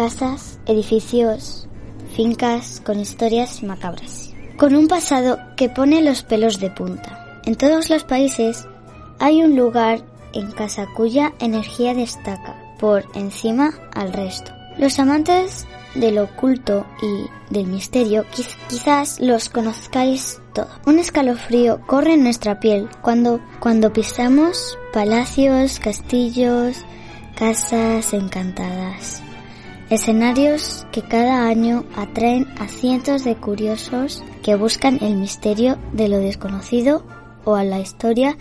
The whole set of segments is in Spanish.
casas, edificios, fincas con historias macabras. Con un pasado que pone los pelos de punta. En todos los países hay un lugar en casa cuya energía destaca por encima al resto. Los amantes del oculto y del misterio quizás los conozcáis todo. Un escalofrío corre en nuestra piel cuando, cuando pisamos palacios, castillos, casas encantadas. Escenarios que cada año atraen a cientos de curiosos que buscan el misterio de lo desconocido o a la historia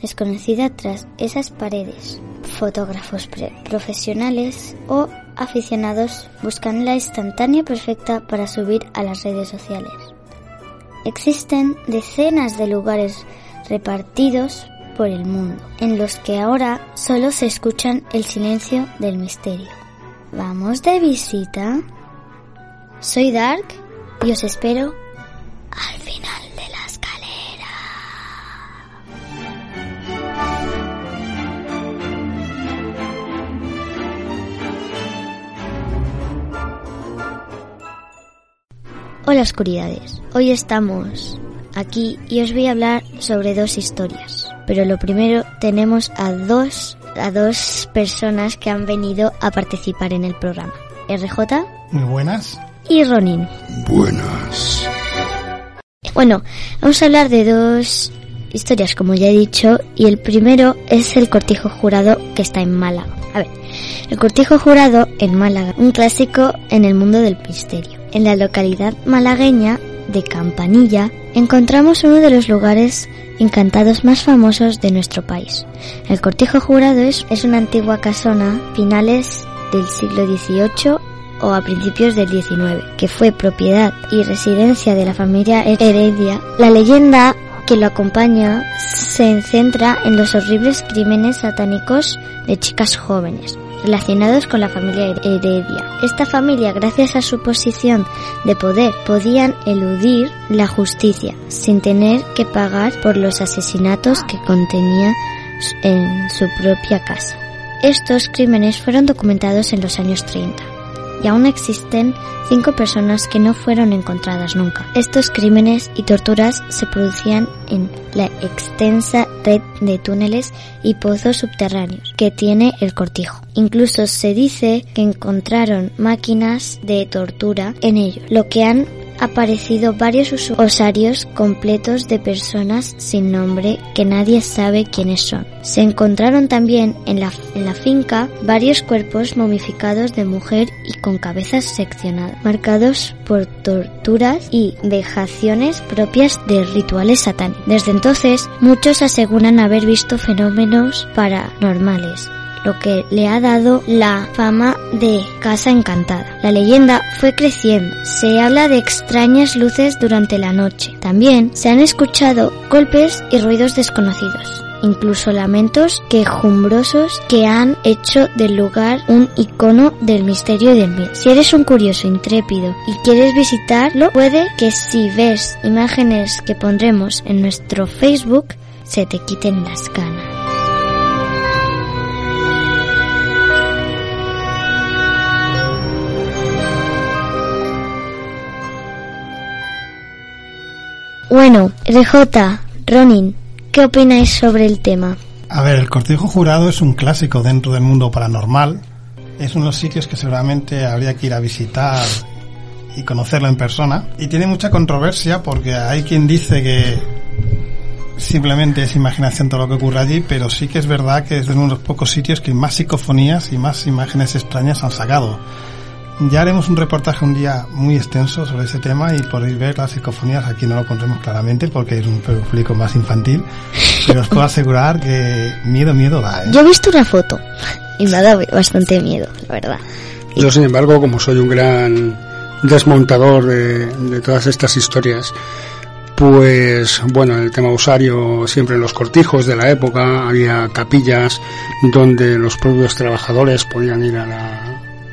desconocida tras esas paredes. Fotógrafos profesionales o aficionados buscan la instantánea perfecta para subir a las redes sociales. Existen decenas de lugares repartidos por el mundo, en los que ahora solo se escuchan el silencio del misterio. ¿Vamos de visita? Soy Dark y os espero al final de la escalera. Hola oscuridades, hoy estamos aquí y os voy a hablar sobre dos historias. Pero lo primero tenemos a dos a dos personas que han venido a participar en el programa. RJ. Muy buenas. Y Ronin. Buenas. Bueno, vamos a hablar de dos historias, como ya he dicho, y el primero es el cortijo jurado que está en Málaga. A ver, el cortijo jurado en Málaga, un clásico en el mundo del misterio. En la localidad malagueña de Campanilla encontramos uno de los lugares encantados más famosos de nuestro país. El Cortijo Jurado es, una antigua casona finales del siglo XVIII o a principios del XIX, que fue propiedad y residencia de la familia Heredia. La leyenda que lo acompaña se centra en los horribles crímenes satánicos de chicas jóvenes relacionados con la familia Heredia. Esta familia, gracias a su posición de poder, podían eludir la justicia sin tener que pagar por los asesinatos que contenía en su propia casa. Estos crímenes fueron documentados en los años 30 y aún existen cinco personas que no fueron encontradas nunca. Estos crímenes y torturas se producían en la extensa red de túneles y pozos subterráneos que tiene el cortijo. Incluso se dice que encontraron máquinas de tortura en ellos, lo que han aparecido varios osarios completos de personas sin nombre que nadie sabe quiénes son. Se encontraron también en la, en la finca varios cuerpos momificados de mujer y con cabezas seccionadas, marcados por torturas y vejaciones propias de rituales satánicos. Desde entonces, muchos aseguran haber visto fenómenos paranormales lo que le ha dado la fama de Casa Encantada. La leyenda fue creciendo. Se habla de extrañas luces durante la noche. También se han escuchado golpes y ruidos desconocidos incluso lamentos quejumbrosos que han hecho del lugar un icono del misterio del miedo. Si eres un curioso intrépido y quieres visitarlo, puede que si ves imágenes que pondremos en nuestro Facebook, se te quiten las ganas. Bueno, RJ, Ronin, ¿qué opináis sobre el tema? A ver, el cortijo jurado es un clásico dentro del mundo paranormal. Es uno de los sitios que seguramente habría que ir a visitar y conocerlo en persona. Y tiene mucha controversia porque hay quien dice que simplemente es imaginación todo lo que ocurre allí, pero sí que es verdad que es uno de los pocos sitios que más psicofonías y más imágenes extrañas han sacado. Ya haremos un reportaje un día muy extenso sobre ese tema y podéis ver las psicofonías. Aquí no lo pondremos claramente porque es un público más infantil, pero os puedo asegurar que miedo, miedo da. ¿eh? Yo he visto una foto y me ha dado bastante miedo, la verdad. Yo, sin embargo, como soy un gran desmontador de, de todas estas historias, pues bueno, el tema usario siempre en los cortijos de la época había capillas donde los propios trabajadores podían ir a la,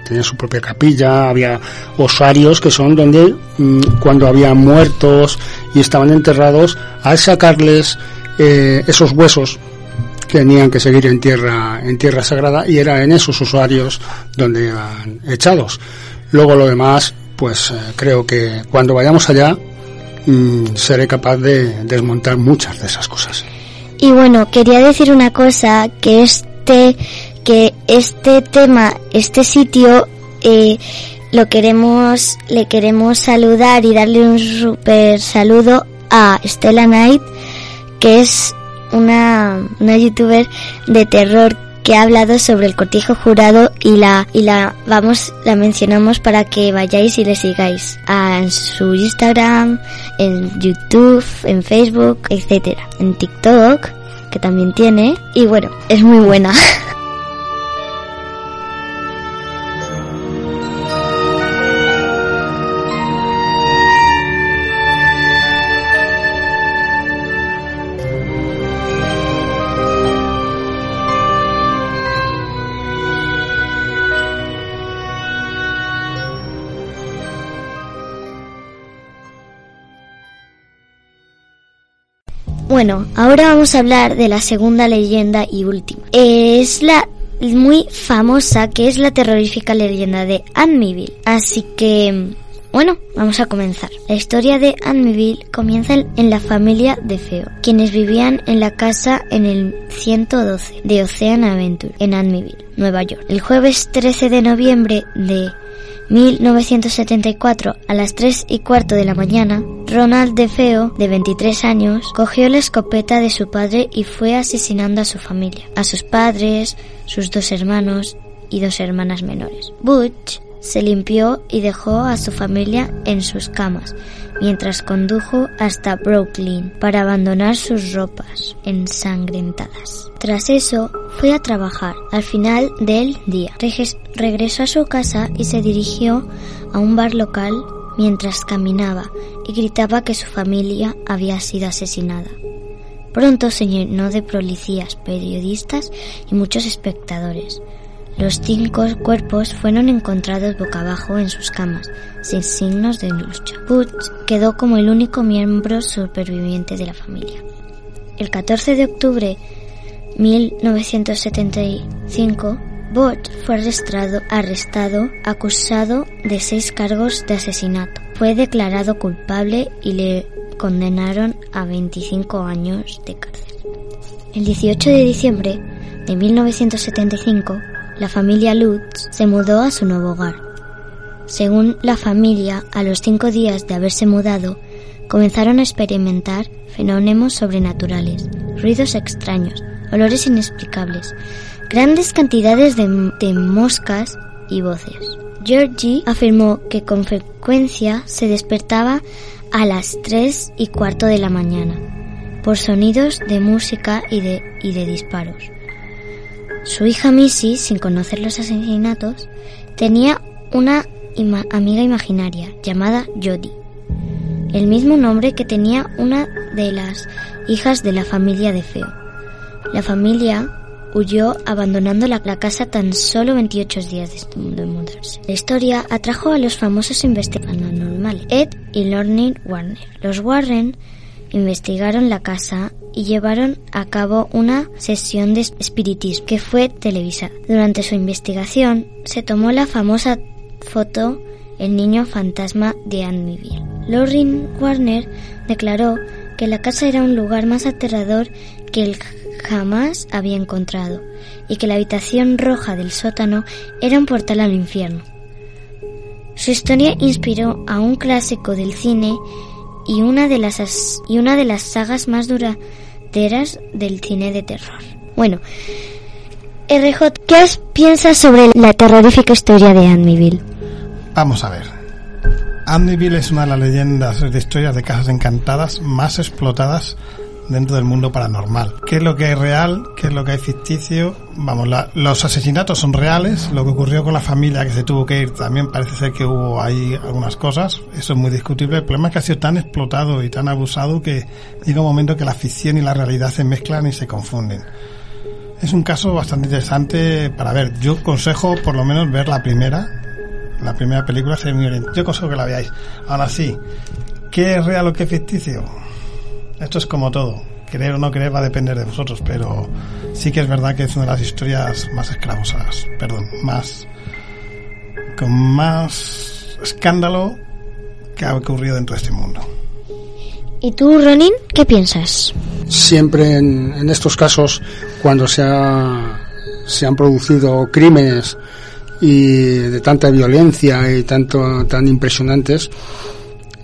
tenía su propia capilla, había osarios que son donde mm, cuando había muertos y estaban enterrados, al sacarles eh, esos huesos tenían que seguir en tierra, en tierra sagrada y era en esos usuarios donde iban echados. Luego lo demás, pues eh, creo que cuando vayamos allá mm, seré capaz de desmontar muchas de esas cosas. Y bueno, quería decir una cosa, que este, que este tema, este sitio, eh, lo queremos, le queremos saludar y darle un super saludo a Stella Knight, que es una, una youtuber de terror que ha hablado sobre el cortijo jurado y la y la vamos la mencionamos para que vayáis y le sigáis en su Instagram, en YouTube, en Facebook, etcétera, en TikTok que también tiene y bueno, es muy buena. ahora vamos a hablar de la segunda leyenda y última. Es la muy famosa que es la terrorífica leyenda de Amityville. Así que, bueno, vamos a comenzar. La historia de Amityville comienza en la familia de Feo, quienes vivían en la casa en el 112 de Ocean Aventure, en Amityville, Nueva York. El jueves 13 de noviembre de 1974, a las 3 y cuarto de la mañana, Ronald DeFeo, de 23 años, cogió la escopeta de su padre y fue asesinando a su familia, a sus padres, sus dos hermanos y dos hermanas menores. Butch se limpió y dejó a su familia en sus camas, mientras condujo hasta Brooklyn para abandonar sus ropas ensangrentadas. Tras eso, fue a trabajar. Al final del día, regresó a su casa y se dirigió a un bar local mientras caminaba y gritaba que su familia había sido asesinada. Pronto se llenó de policías, periodistas y muchos espectadores. Los cinco cuerpos fueron encontrados boca abajo en sus camas, sin signos de lucha. Butch quedó como el único miembro superviviente de la familia. El 14 de octubre 1975, Butch fue arrestado, arrestado, acusado de seis cargos de asesinato. Fue declarado culpable y le condenaron a 25 años de cárcel. El 18 de diciembre de 1975, la familia Lutz se mudó a su nuevo hogar. Según la familia, a los cinco días de haberse mudado, comenzaron a experimentar fenómenos sobrenaturales, ruidos extraños, olores inexplicables, grandes cantidades de, moscas y voces. Georgie afirmó que con frecuencia se despertaba a las tres y cuarto de la mañana por sonidos de música y de disparos. Su hija Missy, sin conocer los asesinatos, tenía una amiga imaginaria llamada Jodie, el mismo nombre que tenía una de las hijas de la familia de Feo. La familia huyó abandonando la, casa tan solo 28 días de mudarse. La historia atrajo a los famosos investigadores normales, Ed y Lorne Warner. Los Warren investigaron la casa y llevaron a cabo una sesión de espiritismo que fue televisada. Durante su investigación se tomó la famosa foto El niño fantasma de Amityville. Lorraine Warner declaró que la casa era un lugar más aterrador que él jamás había encontrado y que la habitación roja del sótano era un portal al infierno. Su historia inspiró a un clásico del cine y una de las, y una de las sagas más duraderas del cine de terror. Bueno, RJ, ¿qué piensas sobre la terrorífica historia de Amityville? Vamos a ver. Amityville es una de las leyendas de historias de casas encantadas más explotadas dentro del mundo paranormal. ¿Qué es lo que es real? ¿Qué es lo que es ficticio? Vamos, los asesinatos son reales. Lo que ocurrió con la familia que se tuvo que ir también parece ser que hubo ahí algunas cosas. Eso es muy discutible. El problema es que ha sido tan explotado y tan abusado que llega un momento que la ficción y la realidad se mezclan y se confunden. Es un caso bastante interesante para ver. Yo consejo por lo menos ver la primera. La primera película se muy Yo consejo que la veáis. Ahora sí, ¿qué es real o qué es ficticio? Esto es como todo. creer o no creer va a depender de vosotros, pero sí que es verdad que es una de las historias más esclavosas, perdón, más con más escándalo que ha ocurrido dentro de este mundo. ¿Y tú, Ronin, qué piensas? Siempre en, en estos casos, cuando se, ha, se han producido crímenes y de tanta violencia y tanto tan impresionantes,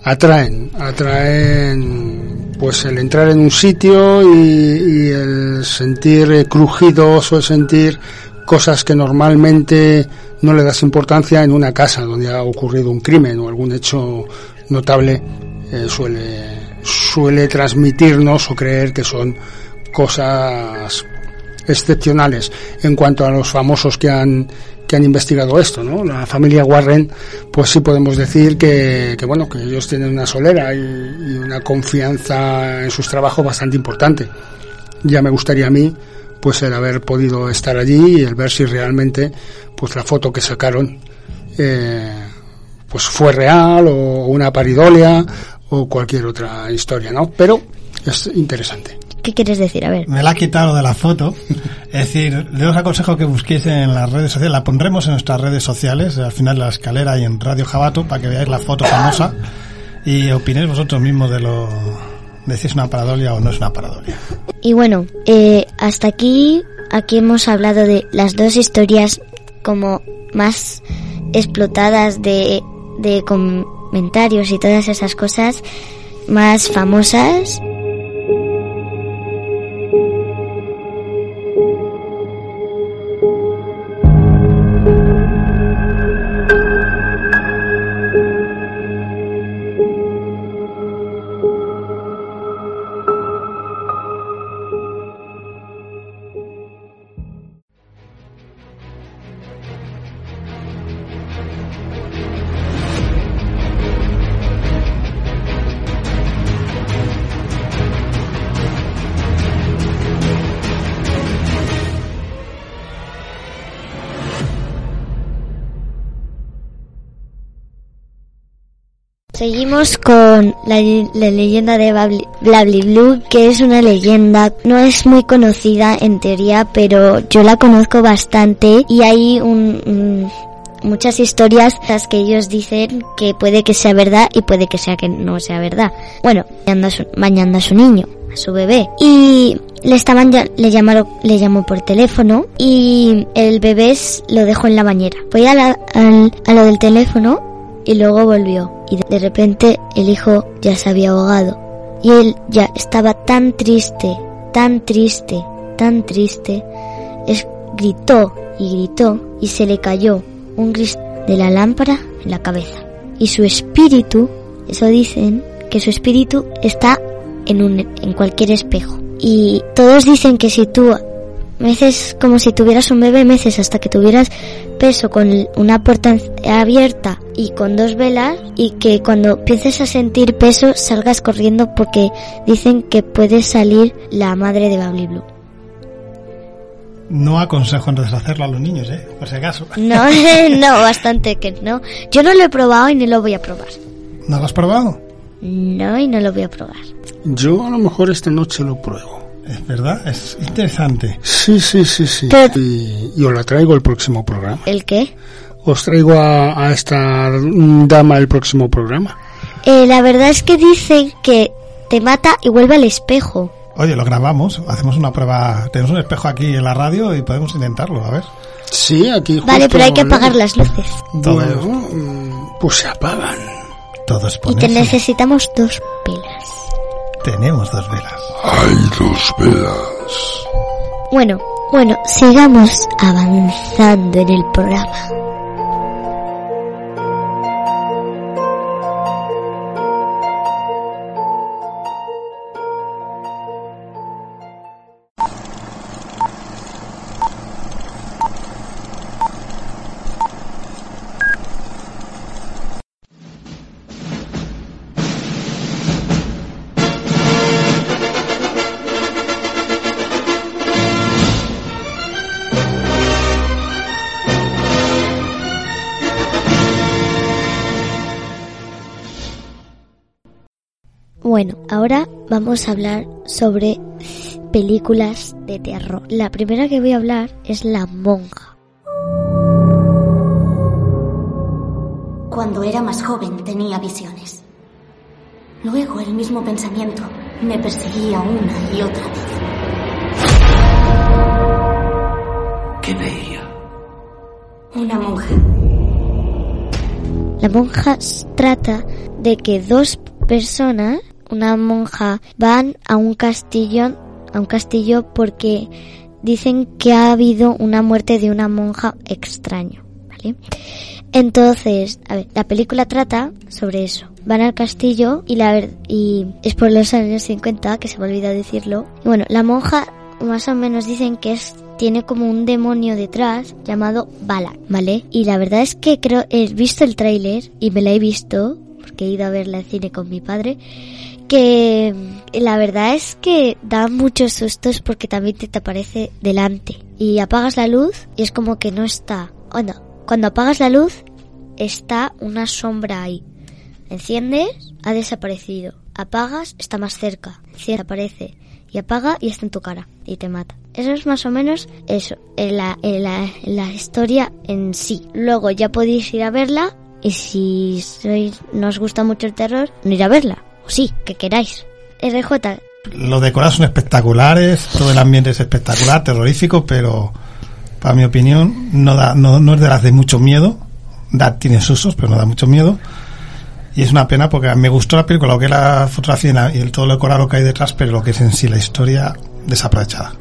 atraen, atraen pues el entrar en un sitio y, y el sentir crujidos o el sentir cosas que normalmente no le das importancia en una casa donde ha ocurrido un crimen o algún hecho notable eh, suele suele transmitirnos o creer que son cosas excepcionales. En cuanto a los famosos que han que han investigado esto, ¿no? La familia Warren, pues sí podemos decir que, bueno, que ellos tienen una solera y, y, una confianza en sus trabajos bastante importante. Ya me gustaría a mí, pues el haber podido estar allí y el ver si realmente, pues la foto que sacaron, eh, pues fue real o una paridolia o cualquier otra historia, ¿no? Pero es interesante. ¿Qué quieres decir? A ver. Me la ha quitado de la foto. Es decir, le os aconsejo que busquéis en las redes sociales. La pondremos en nuestras redes sociales, al final de la escalera y en Radio Jabato, para que veáis la foto famosa y opinéis vosotros mismos de lo. de si es una paradolia o no es una paradolia. Y bueno, eh, hasta aquí, aquí hemos hablado de las dos historias como más explotadas de, de comentarios y todas esas cosas más famosas. Seguimos con la, leyenda de Blabli Blue, que es una leyenda, no es muy conocida en teoría, pero yo la conozco bastante y hay un, muchas historias las que ellos dicen que puede que sea verdad y puede que sea que no sea verdad. Bueno, bañando a su, bañando a su niño, a su bebé. Y le estaban le llamaron le llamó por teléfono y el bebé lo dejó en la bañera. Fue a, la, al, a lo del teléfono y luego volvió y de repente el hijo ya se había ahogado y él ya estaba tan triste, tan triste, tan triste, gritó y gritó y se le cayó un gris de la lámpara en la cabeza. Y su espíritu, eso dicen, que su espíritu está en un en cualquier espejo. Y todos dicen que si tú meces como si tuvieras un bebé meces hasta que tuvieras peso con una puerta abierta y con dos velas y que cuando empieces a sentir peso salgas corriendo porque dicen que puede salir la madre de Babli Blue. No aconsejo entonces hacerlo a los niños, ¿eh? Por si acaso. No, no, bastante que no. Yo no lo he probado y ni lo voy a probar. ¿No lo has probado? No, y no lo voy a probar. Yo a lo mejor esta noche lo pruebo. Es verdad, es interesante. Sí, sí, sí, sí. Y, y os la traigo el próximo programa. ¿El qué? Os traigo a, a esta dama el próximo programa. Eh, la verdad es que dicen que te mata y vuelve al espejo. Oye, lo grabamos, hacemos una prueba. Tenemos un espejo aquí en la radio y podemos intentarlo, a ver. Sí, aquí justo Vale, pero hay que apagar las luces. Todo Bueno, mm, pues se apagan. Todo es Y ponerse. necesitamos dos pelas. Tenemos dos velas. Hay dos velas. Bueno, bueno, sigamos avanzando en el programa. Bueno, ahora vamos a hablar sobre películas de terror. La primera que voy a hablar es La Monja. Cuando era más joven tenía visiones. Luego el mismo pensamiento me perseguía una y otra vez. ¿Qué veía? Una monja. La monja trata de que dos personas, una monja, van a un castillo, a un castillo porque dicen que ha habido una muerte de una monja extraño, ¿vale? Entonces, a ver, la película trata sobre eso. Van al castillo y la y es por los años 50, que se me olvidó decirlo. Y bueno, la monja más o menos dicen que es tiene como un demonio detrás llamado Balak, ¿vale? Y la verdad es que creo he visto el tráiler y me la he visto porque he ido a verla al cine con mi padre que la verdad es que da muchos sustos porque también te, aparece delante y apagas la luz y es como que no está. Bueno, cuando apagas la luz está una sombra ahí. Enciendes, ha desaparecido. Apagas, está más cerca. Enciende, aparece. Y apaga y está en tu cara. Y te mata. Eso es más o menos eso. La, la, la historia en sí. Luego ya podéis ir a verla. Y si no os gusta mucho el terror, no ir a verla. O sí, que queráis. RJ, Los decorados son espectaculares, todo el ambiente es espectacular, terrorífico, pero para mi opinión no, da, no, no es de las de mucho miedo. Da, tiene susos, pero no da mucho miedo. Y es una pena porque me gustó la película, lo que es la fotografía y el, todo el decorado que hay detrás, pero lo que es en sí la historia desaprovechada,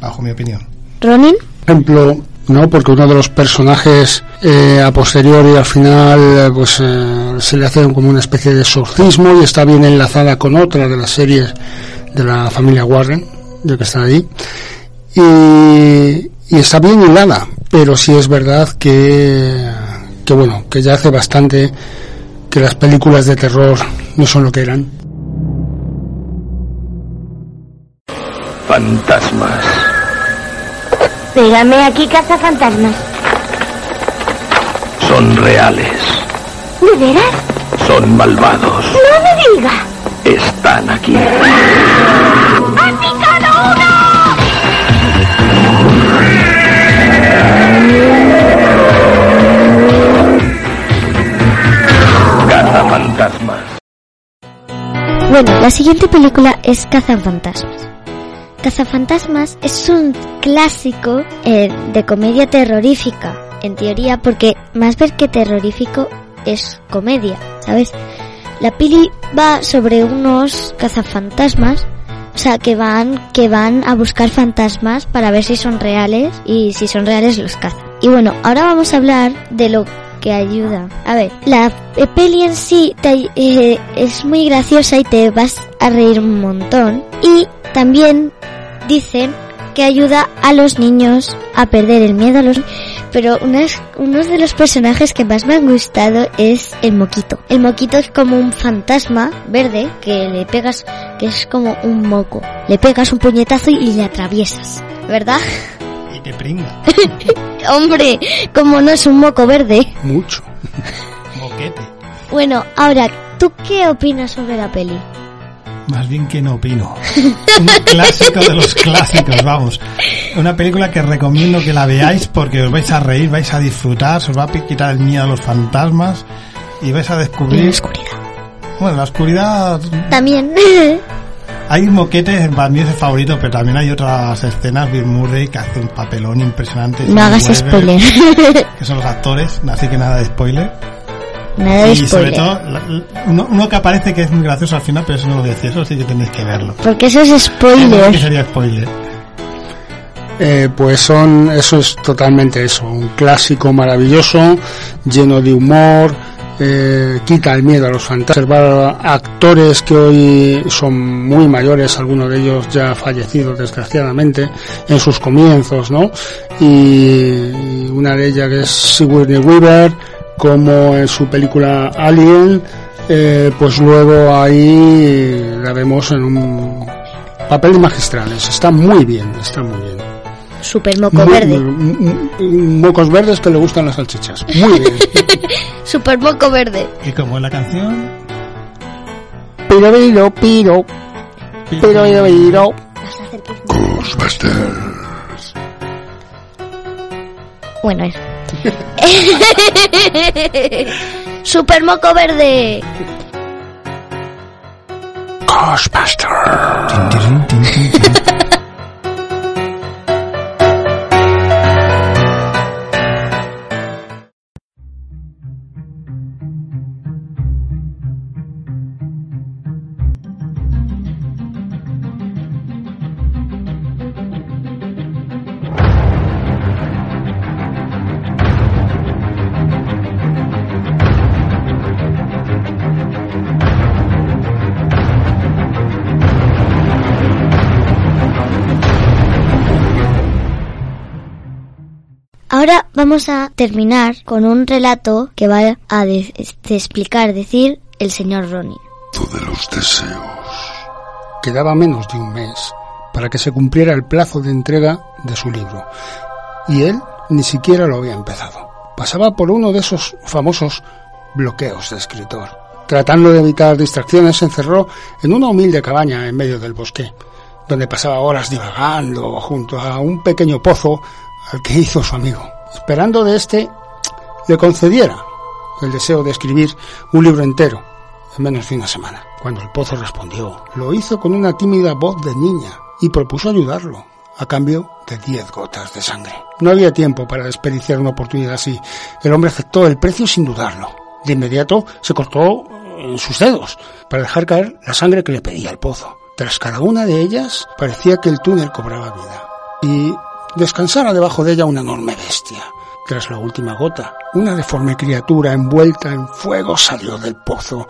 bajo mi opinión. Ronin. ejemplo, ¿no? Porque uno de los personajes eh, a posteriori al final eh, pues eh, se le hace como una especie de exorcismo y está bien enlazada con otra de las series de la familia Warren, de que están allí. Y, y está bien hilada, pero sí es verdad que, que bueno, que ya hace bastante que las películas de terror no son lo que eran. Fantasmas. Dígame aquí cazafantasmas. Son reales. ¿De veras? Son malvados. No me diga. Están aquí. ¡Ha picado uno! Cazafantasmas. Bueno, la siguiente película es Cazafantasmas. Cazafantasmas es un clásico eh, de comedia terrorífica, en teoría, porque más ver que terrorífico es comedia, ¿sabes? La peli va sobre unos cazafantasmas, o sea, que van, que van a buscar fantasmas para ver si son reales y si son reales los cazan. Y bueno, ahora vamos a hablar de lo que ayuda. A ver, la eh, peli en sí te- eh, es muy graciosa y te vas a reír un montón. Y también dicen que ayuda a los niños a perder el miedo a los pero unas- uno de los personajes que más me han gustado es el moquito. El moquito es como un fantasma verde que le pegas, que es como un moco. Le pegas un puñetazo y le atraviesas, ¿verdad? Y te pringa, Hombre, como no es un moco verde. Mucho. boquete. Bueno, ahora, ¿tú qué opinas sobre la peli? Más bien que no opino. Un clásico de los clásicos, vamos. Una película que recomiendo que la veáis porque os vais a reír, vais a disfrutar, os va a quitar el miedo a los fantasmas y vais a Y la descubrir... oscuridad. Bueno, la oscuridad... También. Hay moquetes, para mí es el favorito, pero también hay otras escenas, Bill Murray, que hace un papelón impresionante. no hagas spoiler. Que son los actores, así que nada de spoiler. De y sobre todo, uno, uno que aparece que es muy gracioso al final, pero eso no lo voy a decir, eso sí que tenéis que verlo. Porque eso es spoiler. sería spoiler. Eh, pues son, eso es totalmente eso, un clásico maravilloso, lleno de humor, eh, quita el miedo a los fantasmas, observar actores que hoy son muy mayores, algunos de ellos ya fallecidos desgraciadamente en sus comienzos, ¿no? Y, y una de ellas que es Sigourney Weaver, como en su película Alien, eh, pues luego ahí la vemos en un papel magistrales, está muy bien, está muy bien. Super moco Muy- verde. Mocos verdes que le gustan las salchichas. Muy bien. Super moco verde. ¿Y cómo es la canción? Piro, piro, piro. Piro, piro, piro. Ghostbusters. Bueno, eso. Super moco verde. Ghostbusters. Ahora vamos a terminar con un relato que va a de explicar, decir el señor Ronin. de los deseos. Quedaba menos de un mes para que se cumpliera el plazo de entrega de su libro. Y él ni siquiera lo había empezado. Pasaba por uno de esos famosos bloqueos de escritor. Tratando de evitar distracciones, se encerró en una humilde cabaña en medio del bosque, donde pasaba horas divagando junto a un pequeño pozo al que hizo su amigo, esperando de éste le concediera el deseo de escribir un libro entero en menos de una semana. Cuando el pozo respondió, lo hizo con una tímida voz de niña y propuso ayudarlo a cambio de diez gotas de sangre. No había tiempo para desperdiciar una oportunidad así. El hombre aceptó el precio sin dudarlo. De inmediato se cortó sus dedos para dejar caer la sangre que le pedía el pozo. Tras cada una de ellas parecía que el túnel cobraba vida y descansara debajo de ella una enorme bestia. Tras la última gota, una deforme criatura envuelta en fuego salió del pozo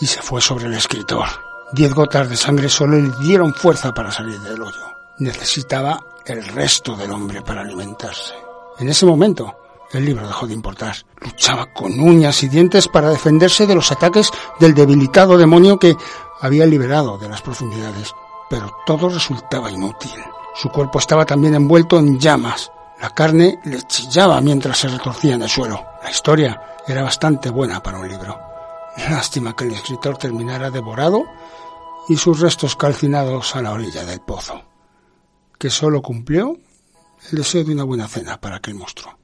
y se fue sobre el escritor. Diez gotas de sangre solo le dieron fuerza para salir del hoyo. Necesitaba el resto del hombre para alimentarse. En ese momento, el libro dejó de importar. Luchaba con uñas y dientes para defenderse de los ataques del debilitado demonio que había liberado de las profundidades. Pero todo resultaba inútil. Su cuerpo estaba también envuelto en llamas. La carne le chillaba mientras se retorcía en el suelo. La historia era bastante buena para un libro. Lástima que el escritor terminara devorado y sus restos calcinados a la orilla del pozo, que solo cumplió el deseo de una buena cena para aquel monstruo.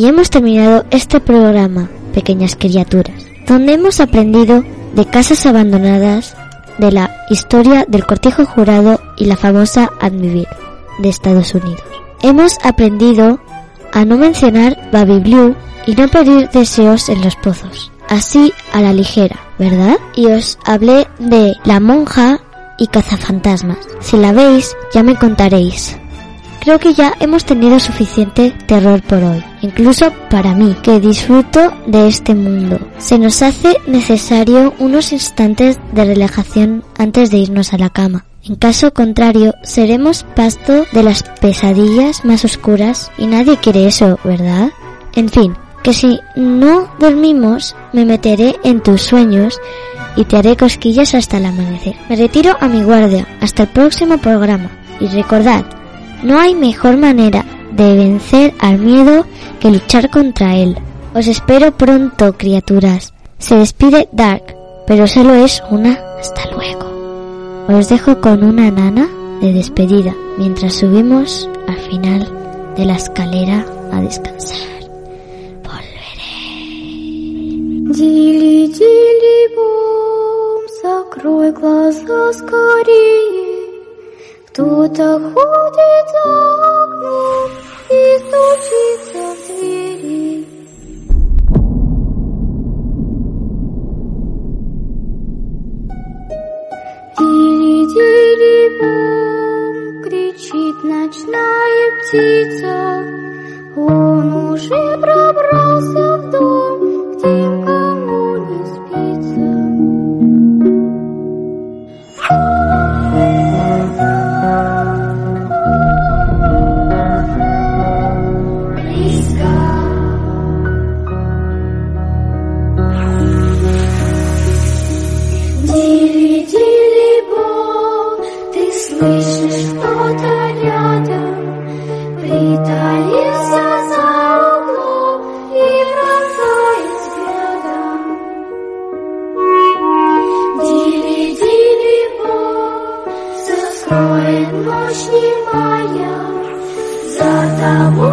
Y hemos terminado este programa, pequeñas criaturas, donde hemos aprendido de casas abandonadas, de la historia del cortijo jurado y la famosa Admivir de Estados Unidos. Hemos aprendido a no mencionar Baby Blue y no pedir deseos en los pozos, así a la ligera, ¿verdad? Y os hablé de la monja y cazafantasmas. Si la veis, ya me contaréis. Creo que ya hemos tenido suficiente terror por hoy, incluso para mí, que disfruto de este mundo. Se nos hace necesario unos instantes de relajación antes de irnos a la cama. En caso contrario, seremos pasto de las pesadillas más oscuras y nadie quiere eso, ¿verdad? En fin, que si no dormimos, me meteré en tus sueños y te haré cosquillas hasta el amanecer. Me retiro a mi guardia. Hasta el próximo programa. Y recordad, no hay mejor manera de vencer al miedo que luchar contra él. Os espero pronto, criaturas. Se despide Dark, pero solo es una hasta luego. Os dejo con una nana de despedida mientras subimos al final de la escalera a descansar. Дили, дили, бом, закрой глаза скорее. 独得蝴蝶的梦。我是你妈呀，咋的？